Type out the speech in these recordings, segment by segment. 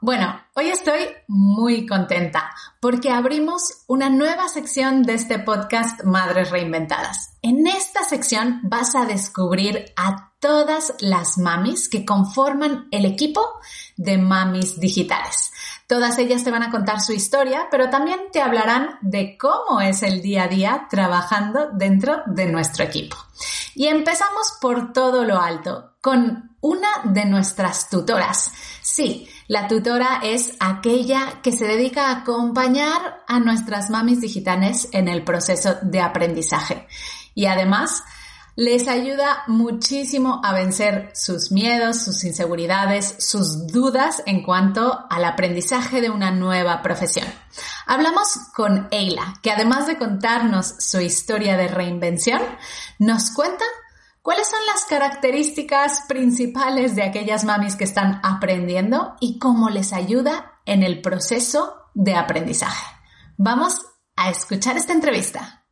Bueno, hoy estoy muy contenta porque abrimos una nueva sección de este podcast Madres Reinventadas. En esta sección vas a descubrir a todas las mamis que conforman el equipo de mamis digitales. Todas ellas te van a contar su historia, pero también te hablarán de cómo es el día a día trabajando dentro de nuestro equipo. Y empezamos por todo lo alto, con una de nuestras tutoras. Sí, la tutora es aquella que se dedica a acompañar a nuestras mamis digitales en el proceso de aprendizaje. Y además, les ayuda muchísimo a vencer sus miedos, sus inseguridades, sus dudas en cuanto al aprendizaje de una nueva profesión. Hablamos con Eila, que además de contarnos su historia de reinvención, nos cuenta cuáles son las características principales de aquellas mamis que están aprendiendo y cómo les ayuda en el proceso de aprendizaje. Vamos a escuchar esta entrevista.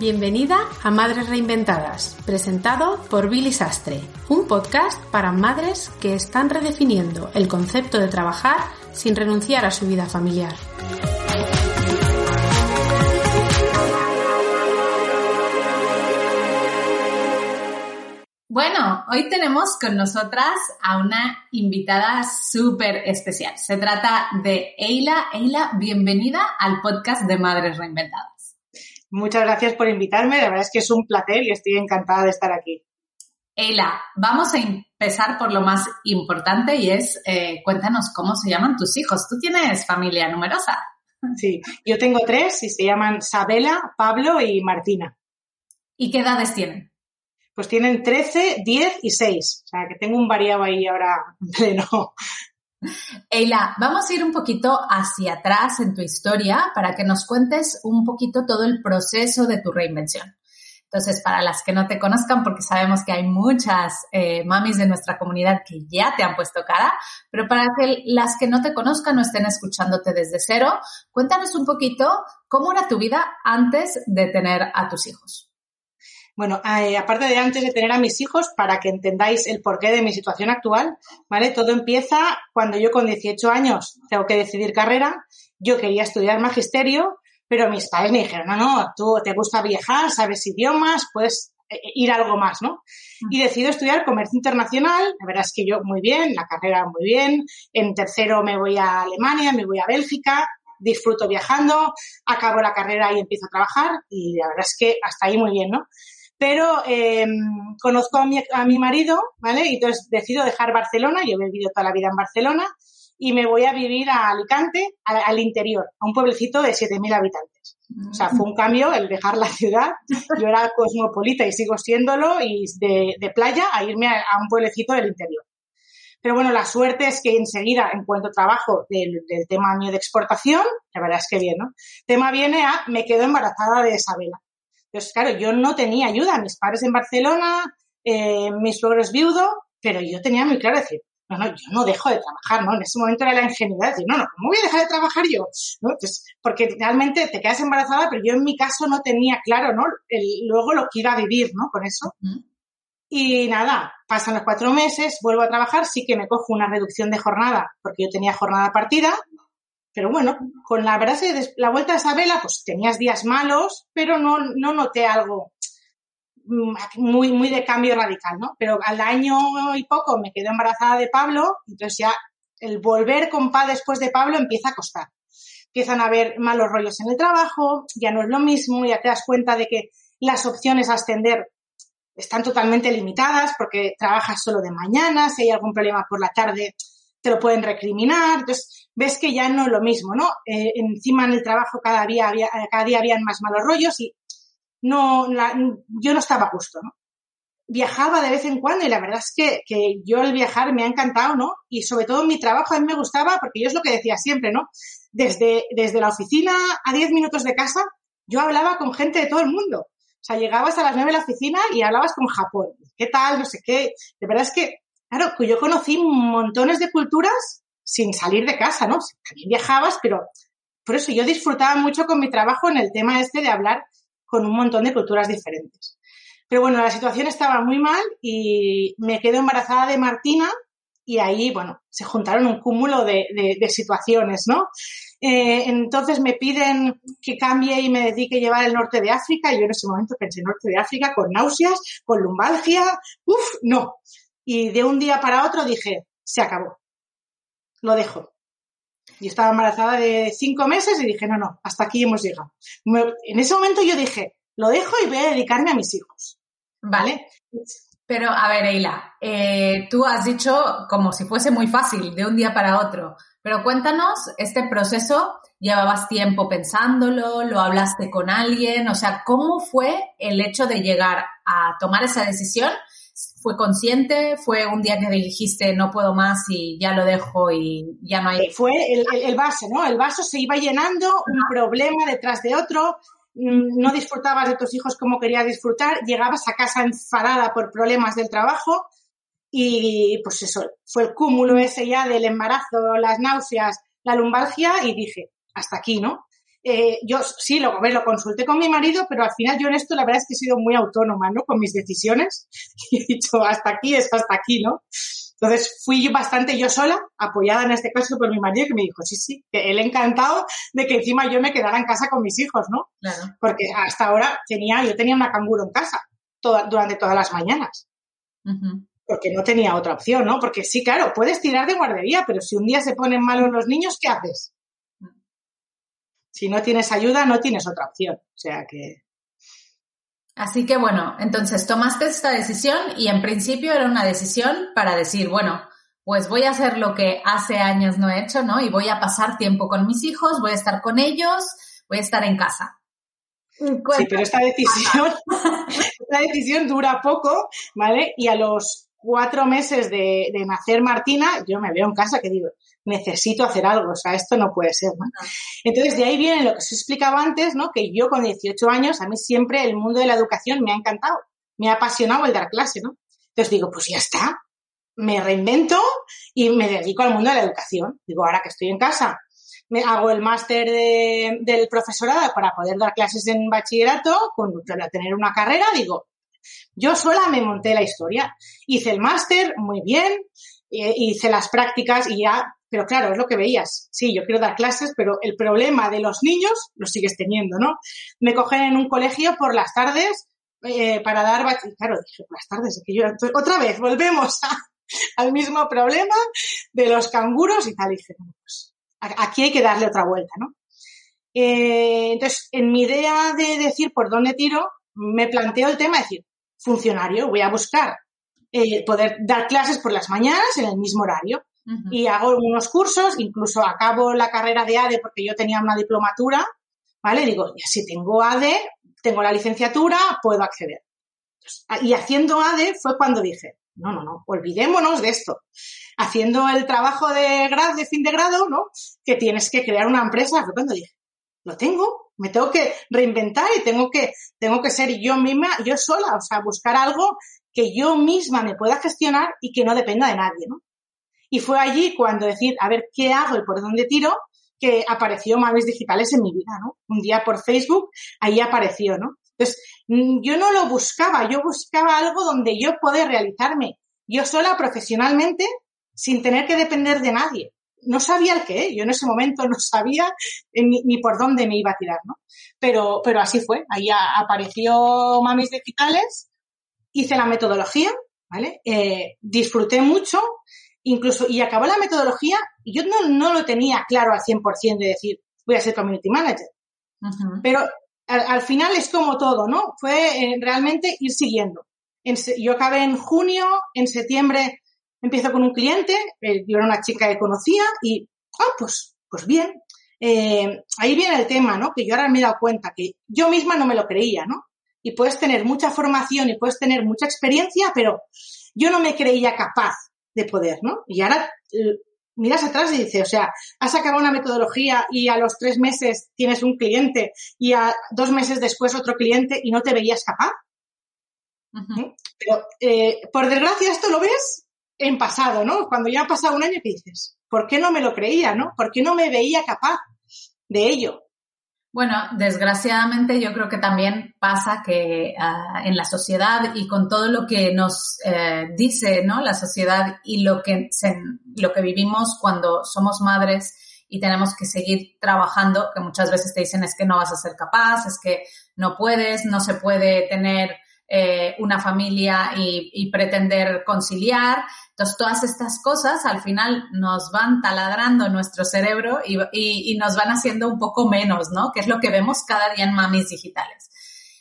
Bienvenida a Madres Reinventadas, presentado por Billy Sastre, un podcast para madres que están redefiniendo el concepto de trabajar sin renunciar a su vida familiar. Bueno, hoy tenemos con nosotras a una invitada súper especial. Se trata de Eila. Eila, bienvenida al podcast de Madres Reinventadas. Muchas gracias por invitarme, la verdad es que es un placer y estoy encantada de estar aquí. Eila, vamos a empezar por lo más importante y es, eh, cuéntanos cómo se llaman tus hijos. ¿Tú tienes familia numerosa? Sí, yo tengo tres y se llaman Sabela, Pablo y Martina. ¿Y qué edades tienen? Pues tienen 13, 10 y 6. O sea, que tengo un variado ahí ahora en pleno. Eila, vamos a ir un poquito hacia atrás en tu historia para que nos cuentes un poquito todo el proceso de tu reinvención. Entonces, para las que no te conozcan, porque sabemos que hay muchas eh, mamis de nuestra comunidad que ya te han puesto cara, pero para que las que no te conozcan o estén escuchándote desde cero, cuéntanos un poquito cómo era tu vida antes de tener a tus hijos. Bueno, eh, aparte de antes de tener a mis hijos, para que entendáis el porqué de mi situación actual, ¿vale? Todo empieza cuando yo con 18 años tengo que decidir carrera. Yo quería estudiar magisterio, pero mis padres me dijeron, no, no, tú te gusta viajar, sabes idiomas, puedes eh, ir algo más, ¿no? Y decido estudiar comercio internacional. La verdad es que yo muy bien, la carrera muy bien. En tercero me voy a Alemania, me voy a Bélgica, disfruto viajando, acabo la carrera y empiezo a trabajar y la verdad es que hasta ahí muy bien, ¿no? pero eh, conozco a mi, a mi, marido, ¿vale? Y entonces decido dejar Barcelona, yo he vivido toda la vida en Barcelona, y me voy a vivir a Alicante, al, interior, a un pueblecito de 7.000 habitantes. O sea, fue un cambio el dejar la ciudad. Yo era cosmopolita y sigo siéndolo, y de, playa a irme a, un pueblecito del interior. Pero bueno, la suerte es que enseguida encuentro trabajo del, tema mío de exportación, la verdad es que bien, ¿no? tema viene a, me quedo embarazada de Isabela. Entonces, claro, yo no tenía ayuda. Mis padres en Barcelona, eh, mis suegros viudo, pero yo tenía muy claro decir, no, no, yo no dejo de trabajar, ¿no? En ese momento era la ingenuidad, decir, no, no, ¿cómo voy a dejar de trabajar yo? ¿No? Entonces, porque realmente te quedas embarazada, pero yo en mi caso no tenía claro, ¿no? El, luego lo que iba a vivir, ¿no? Con eso. Y nada, pasan los cuatro meses, vuelvo a trabajar, sí que me cojo una reducción de jornada, porque yo tenía jornada partida, pero bueno, con la verdad la vuelta a Isabela, pues tenías días malos, pero no, no noté algo muy, muy de cambio radical, ¿no? Pero al año y poco me quedé embarazada de Pablo, entonces ya el volver con Pa después de Pablo empieza a costar. Empiezan a haber malos rollos en el trabajo, ya no es lo mismo, ya te das cuenta de que las opciones a ascender están totalmente limitadas porque trabajas solo de mañana, si hay algún problema por la tarde te lo pueden recriminar. Entonces, ves que ya no es lo mismo, ¿no? Eh, encima en el trabajo cada día, había, cada día habían más malos rollos y no, la, yo no estaba justo, ¿no? Viajaba de vez en cuando y la verdad es que, que yo el viajar me ha encantado, ¿no? Y sobre todo mi trabajo a mí me gustaba porque yo es lo que decía siempre, ¿no? Desde, desde la oficina a 10 minutos de casa, yo hablaba con gente de todo el mundo. O sea, llegabas a las 9 de la oficina y hablabas con Japón. ¿Qué tal? No sé qué. De verdad es que Claro, que yo conocí montones de culturas sin salir de casa, ¿no? También viajabas, pero por eso yo disfrutaba mucho con mi trabajo en el tema este de hablar con un montón de culturas diferentes. Pero bueno, la situación estaba muy mal y me quedo embarazada de Martina y ahí, bueno, se juntaron un cúmulo de, situaciones, ¿no? Eh, entonces me piden que cambie y me dedique a llevar el norte de África y yo en ese momento pensé norte de África con náuseas, con lumbalgia, uff, no. Y de un día para otro dije, se acabó, lo dejo. Y estaba embarazada de cinco meses y dije, no, no, hasta aquí hemos llegado. En ese momento yo dije, lo dejo y voy a dedicarme a mis hijos. ¿Vale? Pero, a ver, Eila, eh, tú has dicho como si fuese muy fácil, de un día para otro. Pero cuéntanos, este proceso, ¿llevabas tiempo pensándolo? ¿Lo hablaste con alguien? O sea, ¿cómo fue el hecho de llegar a tomar esa decisión? ¿Fue consciente? ¿Fue un día que dijiste no puedo más y ya lo dejo y ya no hay? Fue el, el vaso, ¿no? El vaso se iba llenando, un problema detrás de otro, Mm, no disfrutabas de tus hijos como querías disfrutar, llegabas a casa enfadada por problemas del trabajo y pues eso, fue el cúmulo ese ya del embarazo, las náuseas, la lumbalgia y dije, hasta aquí, ¿no? Eh, yo sí, lo, lo consulté con mi marido, pero al final yo en esto la verdad es que he sido muy autónoma, ¿no? Con mis decisiones y he dicho, hasta aquí es hasta aquí, ¿no? Entonces fui bastante yo sola, apoyada en este caso por mi marido, que me dijo, sí, sí, que él encantado de que encima yo me quedara en casa con mis hijos, ¿no? Claro. Porque hasta ahora tenía, yo tenía una canguro en casa toda, durante todas las mañanas. Porque no tenía otra opción, ¿no? Porque sí, claro, puedes tirar de guardería, pero si un día se ponen malos los niños, ¿qué haces? Mm. Si no tienes ayuda, no tienes otra opción. O sea que. Así que bueno, entonces tomaste esta decisión y en principio era una decisión para decir, bueno, pues voy a hacer lo que hace años no he hecho, ¿no? Y voy a pasar tiempo con mis hijos, voy a estar con ellos, voy a estar en casa. Sí, pero esta decisión, esta decisión dura poco, ¿vale? Y a los cuatro meses de, de, nacer Martina, yo me veo en casa que digo, necesito hacer algo, o sea, esto no puede ser, ¿no? Entonces, de ahí viene lo que os explicaba antes, ¿no? Que yo con 18 años, a mí siempre el mundo de la educación me ha encantado, me ha apasionado el dar clase, ¿no? Entonces digo, pues ya está, me reinvento y me dedico al mundo de la educación. Digo, ahora que estoy en casa, me hago el máster de, del profesorado para poder dar clases en bachillerato, con, para tener una carrera, digo, yo sola me monté la historia. Hice el máster muy bien, eh, hice las prácticas y ya, pero claro, es lo que veías. Sí, yo quiero dar clases, pero el problema de los niños lo sigues teniendo, ¿no? Me cogen en un colegio por las tardes eh, para dar, claro, dije, por las tardes, que yo, otra vez, volvemos al mismo problema de los canguros y tal. Y dije, pues aquí hay que darle otra vuelta, ¿no? Eh, entonces, en mi idea de decir por dónde tiro, me planteo el tema de decir, funcionario, voy a buscar eh, poder dar clases por las mañanas en el mismo horario. Y hago unos cursos, incluso acabo la carrera de ADE porque yo tenía una diplomatura, ¿vale? Digo, ya si tengo ADE, tengo la licenciatura, puedo acceder. y haciendo ADE fue cuando dije, no, no, no, olvidémonos de esto. Haciendo el trabajo de grado, de fin de grado, ¿no? Que tienes que crear una empresa, fue cuando dije, lo tengo, me tengo que reinventar y tengo que, tengo que ser yo misma, yo sola, o sea, buscar algo que yo misma me pueda gestionar y que no dependa de nadie, ¿no? Y fue allí cuando decir, a ver, ¿qué hago y por dónde tiro? que apareció Mames Digitales en mi vida, ¿no? Un día por Facebook, ahí apareció, ¿no? Entonces, mm, yo no lo buscaba, yo buscaba algo donde yo poder realizarme yo sola profesionalmente sin tener que depender de nadie. No sabía el qué, yo en ese momento no sabía ni, por dónde me iba a tirar, ¿no? Pero, pero así fue, ahí apareció Mamis Digitales hice la metodología, ¿vale? Eh, disfruté mucho, incluso, y acabó la metodología, y yo no, no lo tenía claro al 100% de decir, voy a ser community manager. Pero al, final es como todo, ¿no? Fue eh, realmente ir siguiendo. yo acabé en junio, en septiembre empiezo con un cliente, eh, yo era una chica que conocía y, ah, pues, pues bien. ahí viene el tema, ¿no? Que yo ahora me he dado cuenta que yo misma no me lo creía, ¿no? y puedes tener mucha formación y puedes tener mucha experiencia, pero yo no me creía capaz de poder, ¿no? Y ahora eh, miras atrás y dices, o sea, has acabado una metodología y a los tres meses tienes un cliente y a dos meses después otro cliente y no te veías capaz. ¿Eh? Pero, eh, por desgracia, esto lo ves en pasado, ¿no? Cuando ya ha pasado un año, ¿qué dices? ¿Por qué no me lo creía, no? ¿Por qué no me veía capaz de ello? Bueno, desgraciadamente yo creo que también pasa que uh, en la sociedad y con todo lo que nos eh, dice ¿no? la sociedad y lo que, se, lo que vivimos cuando somos madres y tenemos que seguir trabajando, que muchas veces te dicen es que no vas a ser capaz, es que no puedes, no se puede tener eh, una familia y, pretender conciliar. Entonces, todas estas cosas al final nos van taladrando nuestro cerebro y, nos van haciendo un poco menos, ¿no? Que es lo que vemos cada día en mamis digitales.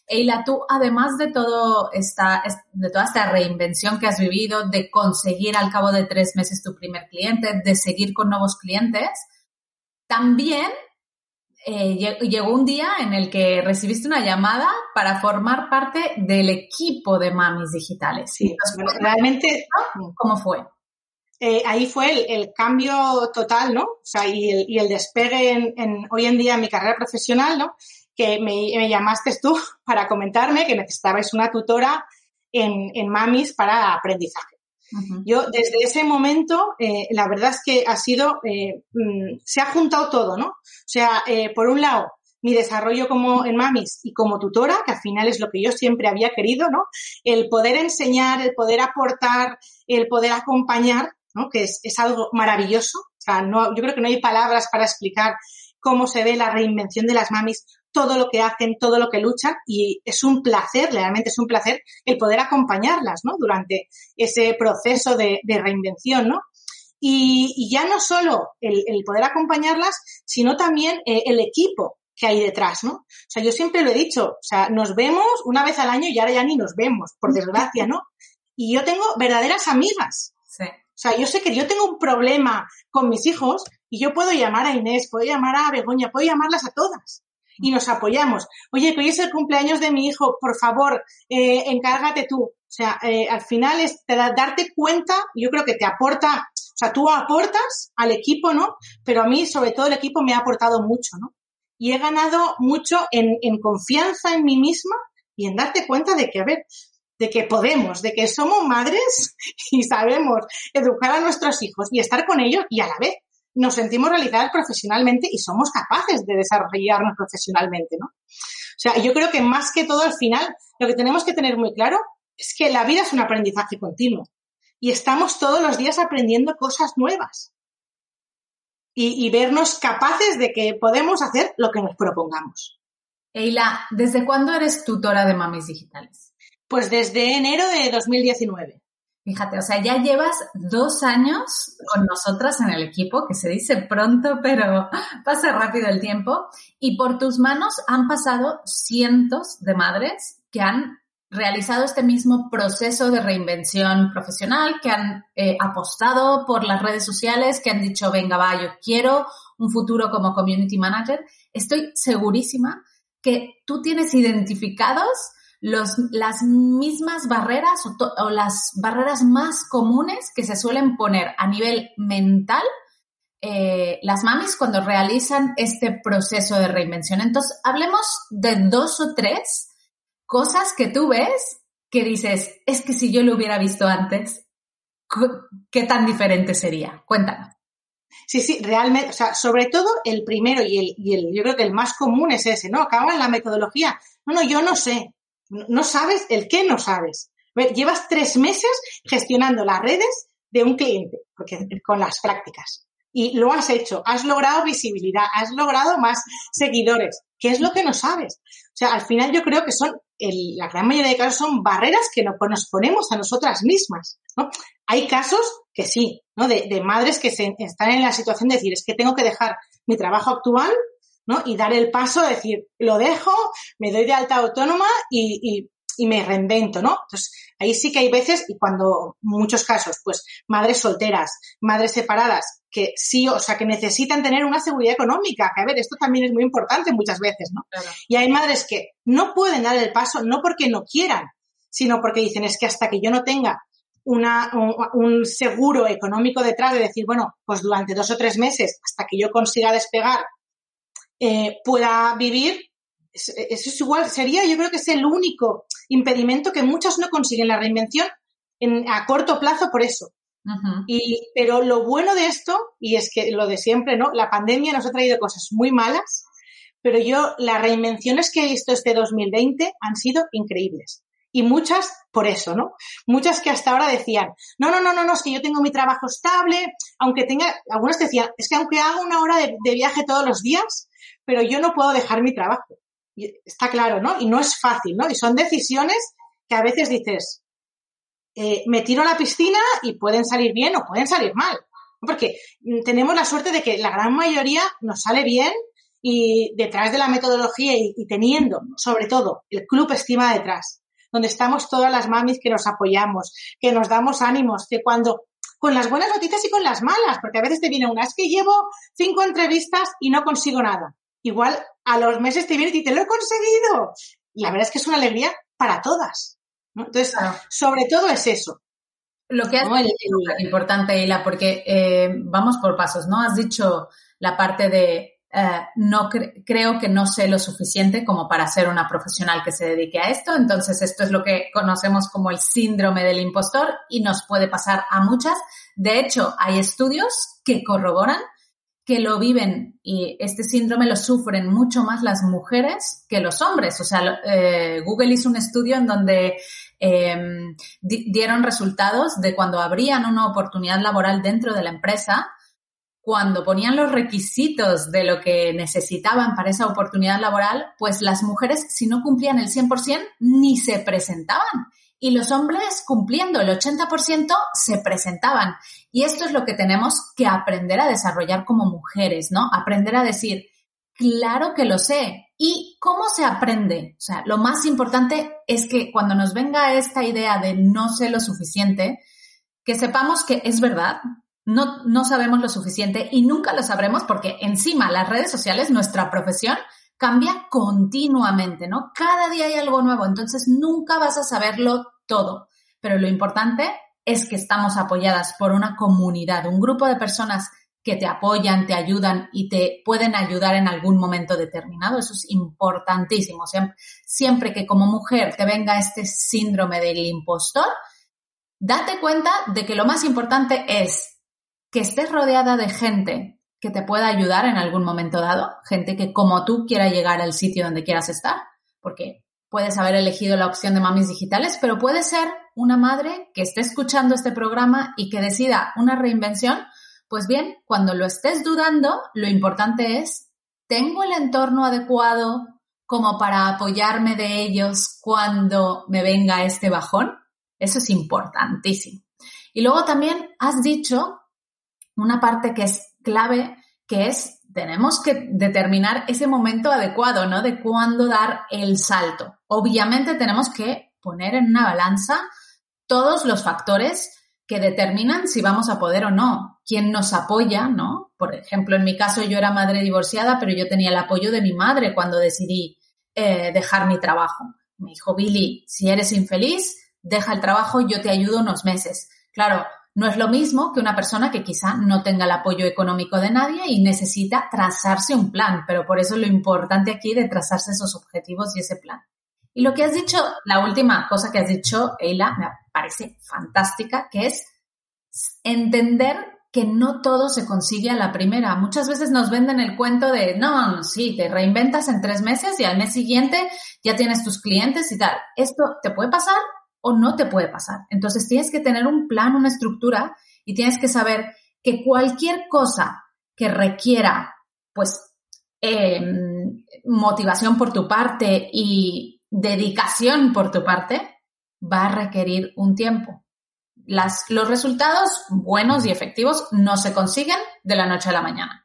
Eila, tú, además de todo esta, de toda esta reinvención que has vivido, de conseguir al cabo de tres meses tu primer cliente, de seguir con nuevos clientes, también eh, llegó un día en el que recibiste una llamada para formar parte del equipo de mamis digitales. Sí, realmente. ¿Cómo fue? Eh, ahí fue el, el, cambio total, ¿no? O sea, y el, y el despegue en, en, hoy en día en mi carrera profesional, ¿no? Que me, me llamaste tú para comentarme que necesitabais una tutora en, en mamis para aprendizaje. Yo desde ese momento, eh, la verdad es que ha sido, eh, mm, se ha juntado todo, ¿no? O sea, eh, por un lado, mi desarrollo como en Mamis y como tutora, que al final es lo que yo siempre había querido, ¿no? El poder enseñar, el poder aportar, el poder acompañar, ¿no? Que es, es algo maravilloso. O sea, no, yo creo que no hay palabras para explicar cómo se ve la reinvención de las mamis todo lo que hacen, todo lo que luchan y es un placer, realmente es un placer el poder acompañarlas, ¿no? Durante ese proceso de, de reinvención, ¿no? Y, y, ya no solo el, el, poder acompañarlas, sino también eh, el equipo que hay detrás, ¿no? O sea, yo siempre lo he dicho, o sea, nos vemos una vez al año y ahora ya ni nos vemos, por desgracia, ¿no? Y yo tengo verdaderas amigas. Sí. O sea, yo sé que yo tengo un problema con mis hijos y yo puedo llamar a Inés, puedo llamar a Begoña, puedo llamarlas a todas y nos apoyamos. Oye, que hoy es el cumpleaños de mi hijo, por favor, eh, encárgate tú. O sea, eh, al final es te da, darte cuenta, yo creo que te aporta, o sea, tú aportas al equipo, ¿no? Pero a mí, sobre todo, el equipo me ha aportado mucho, ¿no? Y he ganado mucho en, en confianza en mí misma y en darte cuenta de que, a ver, de que podemos, de que somos madres y sabemos educar a nuestros hijos y estar con ellos y a la vez nos sentimos realizadas profesionalmente y somos capaces de desarrollarnos profesionalmente, ¿no? O sea, yo creo que más que todo al final, lo que tenemos que tener muy claro es que la vida es un aprendizaje continuo y estamos todos los días aprendiendo cosas nuevas y, y vernos capaces de que podemos hacer lo que nos propongamos. Eila, ¿desde cuándo eres tutora de mamis digitales? Pues desde enero de 2019. Fíjate, o sea, ya llevas dos años con nosotras en el equipo, que se dice pronto, pero pasa rápido el tiempo, y por tus manos han pasado cientos de madres que han realizado este mismo proceso de reinvención profesional, que han eh, apostado por las redes sociales, que han dicho, venga, va, yo quiero un futuro como community manager. Estoy segurísima que tú tienes identificados las mismas barreras o, las barreras más comunes que se suelen poner a nivel mental eh, las mamis cuando realizan este proceso de reinvención. Entonces, hablemos de dos o tres cosas que tú ves que dices, es que si yo lo hubiera visto antes, ¿qué tan diferente sería? Cuéntanos. Sí, sí, realmente, o sea, sobre todo el primero y el, y el, yo creo que el más común es ese, ¿no? Acaba en la metodología. No, no, yo no sé. No sabes el qué no sabes. Llevas tres meses gestionando las redes de un cliente, porque con las prácticas. Y lo has hecho, has logrado visibilidad, has logrado más seguidores. ¿Qué es lo que no sabes? O sea, al final yo creo que son, la gran mayoría de casos son barreras que no, nos ponemos a nosotras mismas. Hay casos que sí, ¿no? De, de madres que se, están en la situación de decir, es que tengo que dejar mi trabajo actual ¿no? Y dar el paso, decir, lo dejo, me doy de alta autónoma y, y, y, me reinvento, ¿no? Entonces, ahí sí que hay veces, y cuando, muchos casos, pues, madres solteras, madres separadas, que sí, o sea, que necesitan tener una seguridad económica, que a ver, esto también es muy importante muchas veces, ¿no? Claro. Y hay madres que no pueden dar el paso, no porque no quieran, sino porque dicen, es que hasta que yo no tenga una, un, un, seguro económico detrás de decir, bueno, pues durante dos o tres meses, hasta que yo consiga despegar eh, pueda vivir, eso es igual, sería, yo creo que es el único impedimento que muchas no consiguen la reinvención en, a corto plazo por eso. Uh -huh. Y, pero lo bueno de esto, y es que lo de siempre, ¿no? La pandemia nos ha traído cosas muy malas, pero yo las reinvenciones que he visto este 2020 han sido increíbles. Y muchas por eso, ¿no? Muchas que hasta ahora decían, no, no, no, no, no, es que yo tengo mi trabajo estable, aunque tenga, algunas decían, es que aunque haga una hora de, viaje todos los días, pero yo no puedo dejar mi trabajo. Y está claro, ¿no? Y no es fácil, ¿no? Y son decisiones que a veces dices, eh, me tiro a la piscina y pueden salir bien o pueden salir mal. Porque tenemos la suerte de que la gran mayoría nos sale bien y detrás de la metodología y, y teniendo, sobre todo, el club estima detrás donde estamos todas las mamis que nos apoyamos, que nos damos ánimos, que cuando con las buenas noticias y con las malas, porque a veces te viene una, es que llevo cinco entrevistas y no consigo nada. Igual a los meses te viene y te lo he conseguido. Y la verdad es que es una alegría para todas. Entonces, sobre todo es eso. Lo que has dicho es importante, Hila, porque eh, vamos por pasos, ¿no? Has dicho la parte de eh, no creo que no sé lo suficiente como para ser una profesional que se dedique a esto. Entonces, esto es lo que conocemos como el síndrome del impostor y nos puede pasar a muchas. De hecho, hay estudios que corroboran que lo viven y este síndrome lo sufren mucho más las mujeres que los hombres. O sea, eh, Google hizo un estudio en donde em, dieron resultados de cuando abrían una oportunidad laboral dentro de la empresa, cuando ponían los requisitos de lo que necesitaban para esa oportunidad laboral, pues las mujeres, si no cumplían el 100%, ni se presentaban. Y los hombres, cumpliendo el 80%, se presentaban. Y esto es lo que tenemos que aprender a desarrollar como mujeres, ¿no? Aprender a decir, claro que lo sé. ¿Y cómo se aprende? O sea, lo más importante es que cuando nos venga esta idea de no sé lo suficiente, que sepamos que es verdad, no, no sabemos lo suficiente y nunca lo sabremos porque encima las redes sociales, nuestra profesión, cambia continuamente, ¿no? Cada día hay algo nuevo, entonces nunca vas a saberlo todo. Pero lo importante es que estamos apoyadas por una comunidad, un grupo de personas que te apoyan, te ayudan y te pueden ayudar en algún momento determinado. Eso es importantísimo. Siempre, que como mujer te venga este síndrome del impostor, date cuenta de que lo más importante es que estés rodeada de gente que te pueda ayudar en algún momento dado, gente que como tú quiera llegar al sitio donde quieras estar, porque puedes haber elegido la opción de mamis digitales, pero puede ser una madre que esté escuchando este programa y que decida una reinvención, pues bien, cuando lo estés dudando, lo importante es, ¿tengo el entorno adecuado como para apoyarme de ellos cuando me venga este bajón? Eso es importantísimo. Y luego también has dicho una parte que es clave, que es tenemos que determinar ese momento adecuado, ¿no? De cuándo dar el salto. Obviamente tenemos que poner en una balanza todos los factores que determinan si vamos a poder o no, quién nos apoya, ¿no? Por ejemplo, en mi caso yo era madre divorciada, pero yo tenía el apoyo de mi madre cuando decidí eh, dejar mi trabajo. Me dijo, Billy, si eres infeliz, deja el trabajo, yo te ayudo unos meses. Claro, no es lo mismo que una persona que quizá no tenga el apoyo económico de nadie y necesita trazarse un plan, pero por eso lo importante aquí de trazarse esos objetivos y ese plan. Y lo que has dicho, la última cosa que has dicho, Eila, me parece fantástica, que es entender que no todo se consigue a la primera. Muchas veces nos venden el cuento de, no, sí, te reinventas en tres meses y al mes siguiente ya tienes tus clientes y tal. Esto te puede pasar o no te puede pasar. Entonces tienes que tener un plan, una estructura y tienes que saber que cualquier cosa que requiera, pues, em, motivación por tu parte y dedicación por tu parte, va a requerir un tiempo. Las, los resultados buenos y efectivos no se consiguen de la noche a la mañana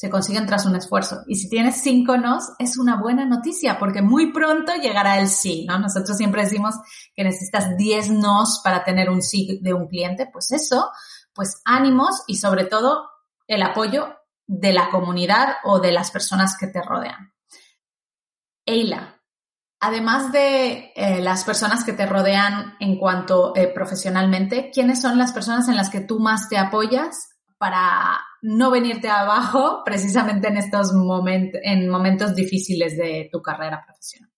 se consiguen tras un esfuerzo. Y si tienes cinco nos, es una buena noticia porque muy pronto llegará el sí, ¿no? Nosotros siempre decimos que necesitas 10 nos para tener un sí de un cliente, pues eso, pues ánimos y sobre todo el apoyo de la comunidad o de las personas que te rodean. Eila, además de eh, las personas que te rodean en cuanto eh, profesionalmente, ¿quiénes son las personas en las que tú más te apoyas para no venirte abajo precisamente en estos momentos, en momentos difíciles de tu carrera profesional.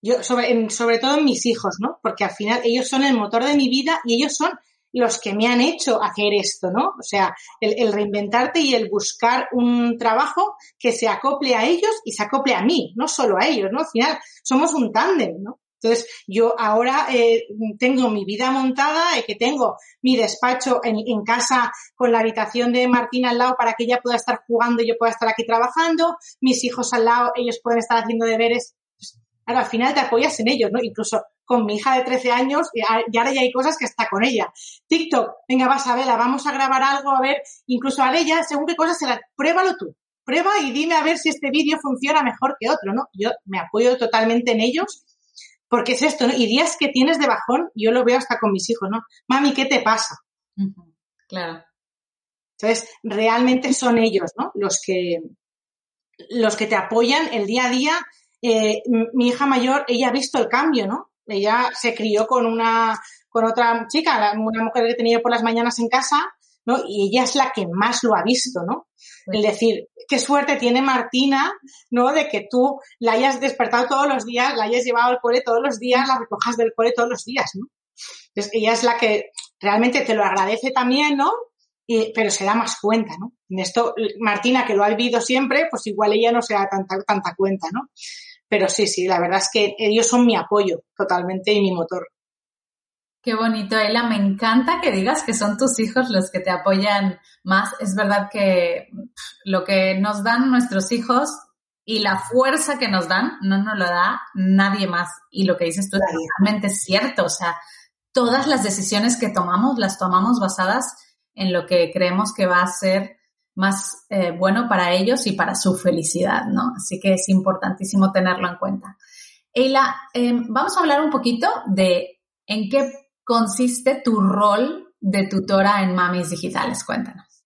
Yo, sobre, todo en mis hijos, ¿no? Porque al final ellos son el motor de mi vida y ellos son los que me han hecho hacer esto, ¿no? O sea, el, reinventarte y el buscar un trabajo que se acople a ellos y se acople a mí, no solo a ellos, ¿no? Al final somos un tándem, ¿no? Entonces, yo ahora eh, tengo mi vida montada, y que tengo mi despacho en, en, casa con la habitación de Martina al lado para que ella pueda estar jugando y yo pueda estar aquí trabajando, mis hijos al lado, ellos pueden estar haciendo deberes. Pues, ahora, al final te apoyas en ellos, ¿no? Incluso con mi hija de 13 años y ahora ya hay cosas que está con ella. TikTok, venga, vas a verla, vamos a grabar algo, a ver, incluso a ella, según qué cosas se la, pruébalo tú, prueba y dime a ver si este vídeo funciona mejor que otro, ¿no? Yo me apoyo totalmente en ellos porque es esto, ¿no? Y días que tienes de bajón, yo lo veo hasta con mis hijos, ¿no? Mami, ¿qué te pasa? Claro. Entonces, realmente son ellos, ¿no? Los que, los que te apoyan el día a día. Eh, mi hija mayor, ella ha visto el cambio, ¿no? ella se crió con una, con otra chica, una mujer que tenía por las mañanas en casa, ¿no? Y ella es la que más lo ha visto, ¿no? El decir, qué suerte tiene Martina, ¿no? De que tú la hayas despertado todos los días, la hayas llevado al cole todos los días, la recojas del cole todos los días, ¿no? Entonces, ella es la que realmente te lo agradece también, ¿no? Y, pero se da más cuenta, ¿no? En esto, Martina, que lo ha vivido siempre, pues igual ella no se da tanta, tanta cuenta, ¿no? Pero sí, sí, la verdad es que ellos son mi apoyo totalmente y mi motor. Qué bonito, Ela. Me encanta que digas que son tus hijos los que te apoyan más. Es verdad que lo que nos dan nuestros hijos y la fuerza que nos dan no nos lo da nadie más. Y lo que dices tú es realmente cierto. O sea, todas las decisiones que tomamos las tomamos basadas en lo que creemos que va a ser más eh, bueno para ellos y para su felicidad, ¿no? Así que es importantísimo tenerlo en cuenta. Eila, em, vamos a hablar un poquito de en qué consiste tu rol de tutora en Mamis Digitales. Cuéntanos.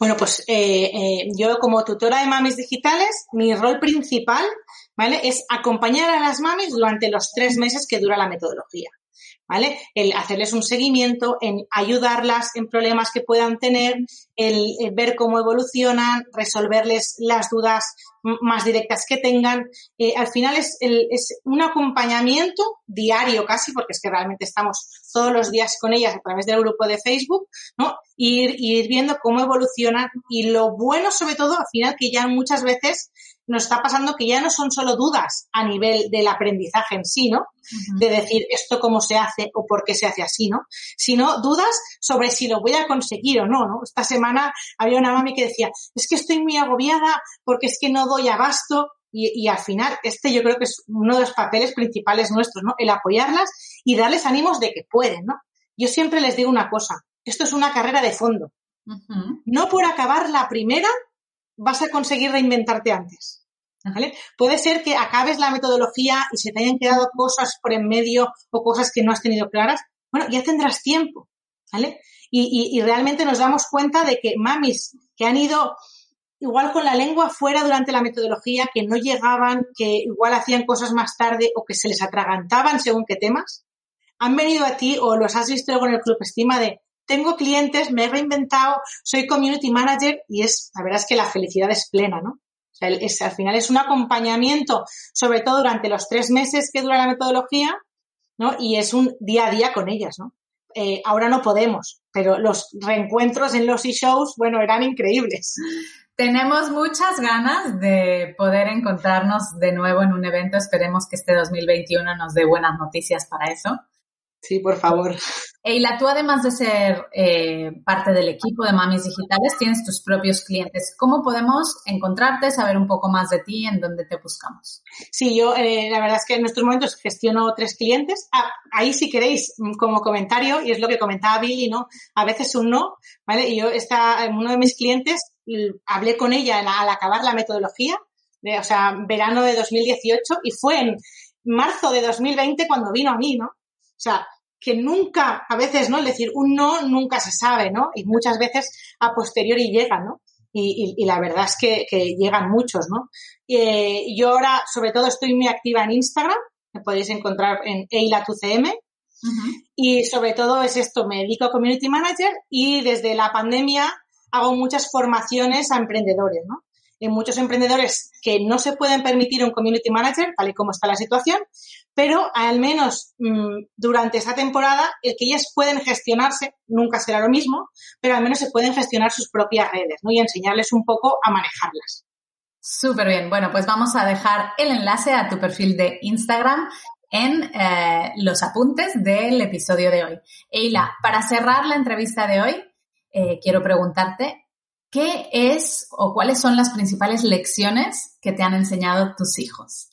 Bueno, pues eh, eh, yo como tutora de Mamis Digitales, mi rol principal, ¿vale? Es acompañar a las mamis durante los tres meses que dura la metodología. ¿Vale? El hacerles un seguimiento, en ayudarlas en problemas que puedan tener, el, ver cómo evolucionan, resolverles las dudas más directas que tengan. Eh, al final es, es un acompañamiento diario casi, porque es que realmente estamos todos los días con ellas a través del grupo de Facebook, ¿no? Ir, ir viendo cómo evolucionan y lo bueno sobre todo al final que ya muchas veces nos está pasando que ya no son solo dudas a nivel del aprendizaje en sí, ¿no? De decir esto cómo se hace o por qué se hace así, ¿no? Sino dudas sobre si lo voy a conseguir o no, ¿no? Esta semana había una mami que decía, es que estoy muy agobiada porque es que no doy abasto. Y, y al final, este yo creo que es uno de los papeles principales nuestros, ¿no? El apoyarlas y darles ánimos de que pueden, ¿no? Yo siempre les digo una cosa, esto es una carrera de fondo. No por acabar la primera vas a conseguir reinventarte antes. Puede ser que acabes la metodología y se te hayan quedado cosas por en medio o cosas que no has tenido claras. Bueno, ya tendrás tiempo, ¿vale? Y, realmente nos damos cuenta de que mamis que han ido igual con la lengua fuera durante la metodología, que no llegaban, que igual hacían cosas más tarde o que se les atragantaban según qué temas, han venido a ti o los has visto con el Club Estima de tengo clientes, me he reinventado, soy community manager y es, la verdad es que la felicidad es plena, ¿no? Es, al final es un acompañamiento, sobre todo durante los tres meses que dura la metodología, ¿no? Y es un día a día con ellas, ¿no? Eh, ahora no podemos, pero los reencuentros en los e-shows, bueno, eran increíbles. Tenemos muchas ganas de poder encontrarnos de nuevo en un evento. Esperemos que este 2021 nos dé buenas noticias para eso. Sí, por favor. Eila, tú además de ser eh, parte del equipo de Mamis Digitales, tienes tus propios clientes. ¿Cómo podemos encontrarte, saber un poco más de ti, en dónde te buscamos? Sí, yo eh, la verdad es que en estos momentos gestiono tres clientes. Ah, ahí si queréis mm, como comentario, y es lo que comentaba Billy, ¿no? A veces un no, ¿vale? Y yo, está, uno de mis clientes, hablé con ella al acabar la metodología, o sea, verano de 2018, y fue en marzo de 2020 cuando vino a mí, ¿no? O sea, que nunca, a veces, ¿no? Es decir, un no nunca se sabe, ¿no? Y muchas veces a posteriori llegan, ¿no? Y, y, la verdad es que, que llegan muchos, ¿no? Eh, yo ahora, sobre todo, estoy muy activa en Instagram, me podéis encontrar en EILA2CM, y sobre todo es esto, me dedico a Community Manager y desde la pandemia hago muchas formaciones a emprendedores, ¿no? En muchos emprendedores que no se pueden permitir un community manager, tal y como está la situación, pero al menos mm, durante esa temporada, el que ellas pueden gestionarse, nunca será lo mismo, pero al menos se pueden gestionar sus propias redes. Y enseñarles un poco a manejarlas. Súper bien. Bueno, pues vamos a dejar el enlace a tu perfil de Instagram en eh, los apuntes del episodio de hoy. Eila, para cerrar la entrevista de hoy, eh, quiero preguntarte, ¿qué es o cuáles son las principales lecciones que te han enseñado tus hijos?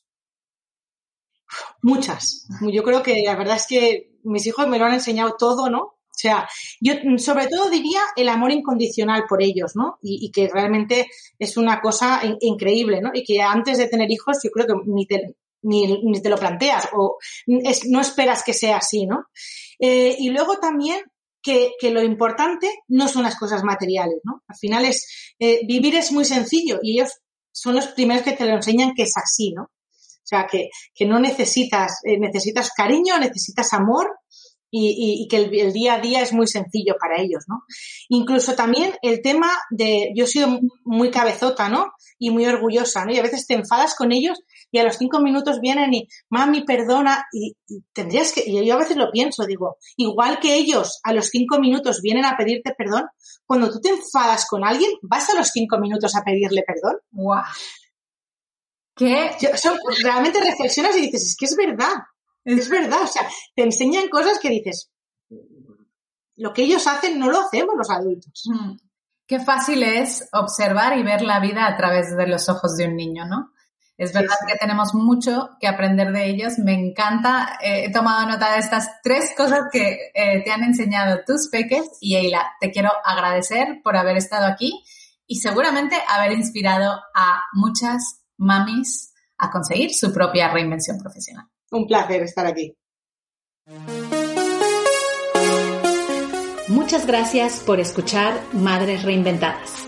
Muchas. Yo creo que la verdad es que mis hijos me lo han enseñado todo, ¿no? O sea, yo sobre todo diría el amor incondicional por ellos, ¿no? Y, que realmente es una cosa increíble, ¿no? Y que antes de tener hijos yo creo que ni te, ni, te lo planteas o no esperas que sea así, ¿no? Eh, y luego también que, lo importante no son las cosas materiales, ¿no? Al final es, eh, vivir es muy sencillo y ellos son los primeros que te lo enseñan que es así, ¿no? O sea, que, que no necesitas, eh, necesitas cariño, necesitas amor y, y, que el, día a día es muy sencillo para ellos, ¿no? Incluso también el tema de, yo he sido muy cabezota, ¿no? Y muy orgullosa, ¿no? Y a veces te enfadas con ellos y a los cinco minutos vienen y, mami, perdona, y, tendrías que, y yo a veces lo pienso, digo, igual que ellos a los cinco minutos vienen a pedirte perdón, cuando tú te enfadas con alguien, vas a los cinco minutos a pedirle perdón. ¡Guau! ¿Qué? realmente reflexionas y dices, es que es verdad. Es verdad, o sea, te enseñan cosas que dices, lo que ellos hacen no lo hacemos los adultos. Mm. Qué fácil es observar y ver la vida a través de los ojos de un niño, ¿no? Es verdad que tenemos mucho que aprender de ellos. Me encanta. Eh, he tomado nota de estas tres cosas que eh, te han enseñado tus peques. Y Eila, te quiero agradecer por haber estado aquí y seguramente haber inspirado a muchas mamis a conseguir su propia reinvención profesional. Un placer estar aquí. Muchas gracias por escuchar Madres Reinventadas.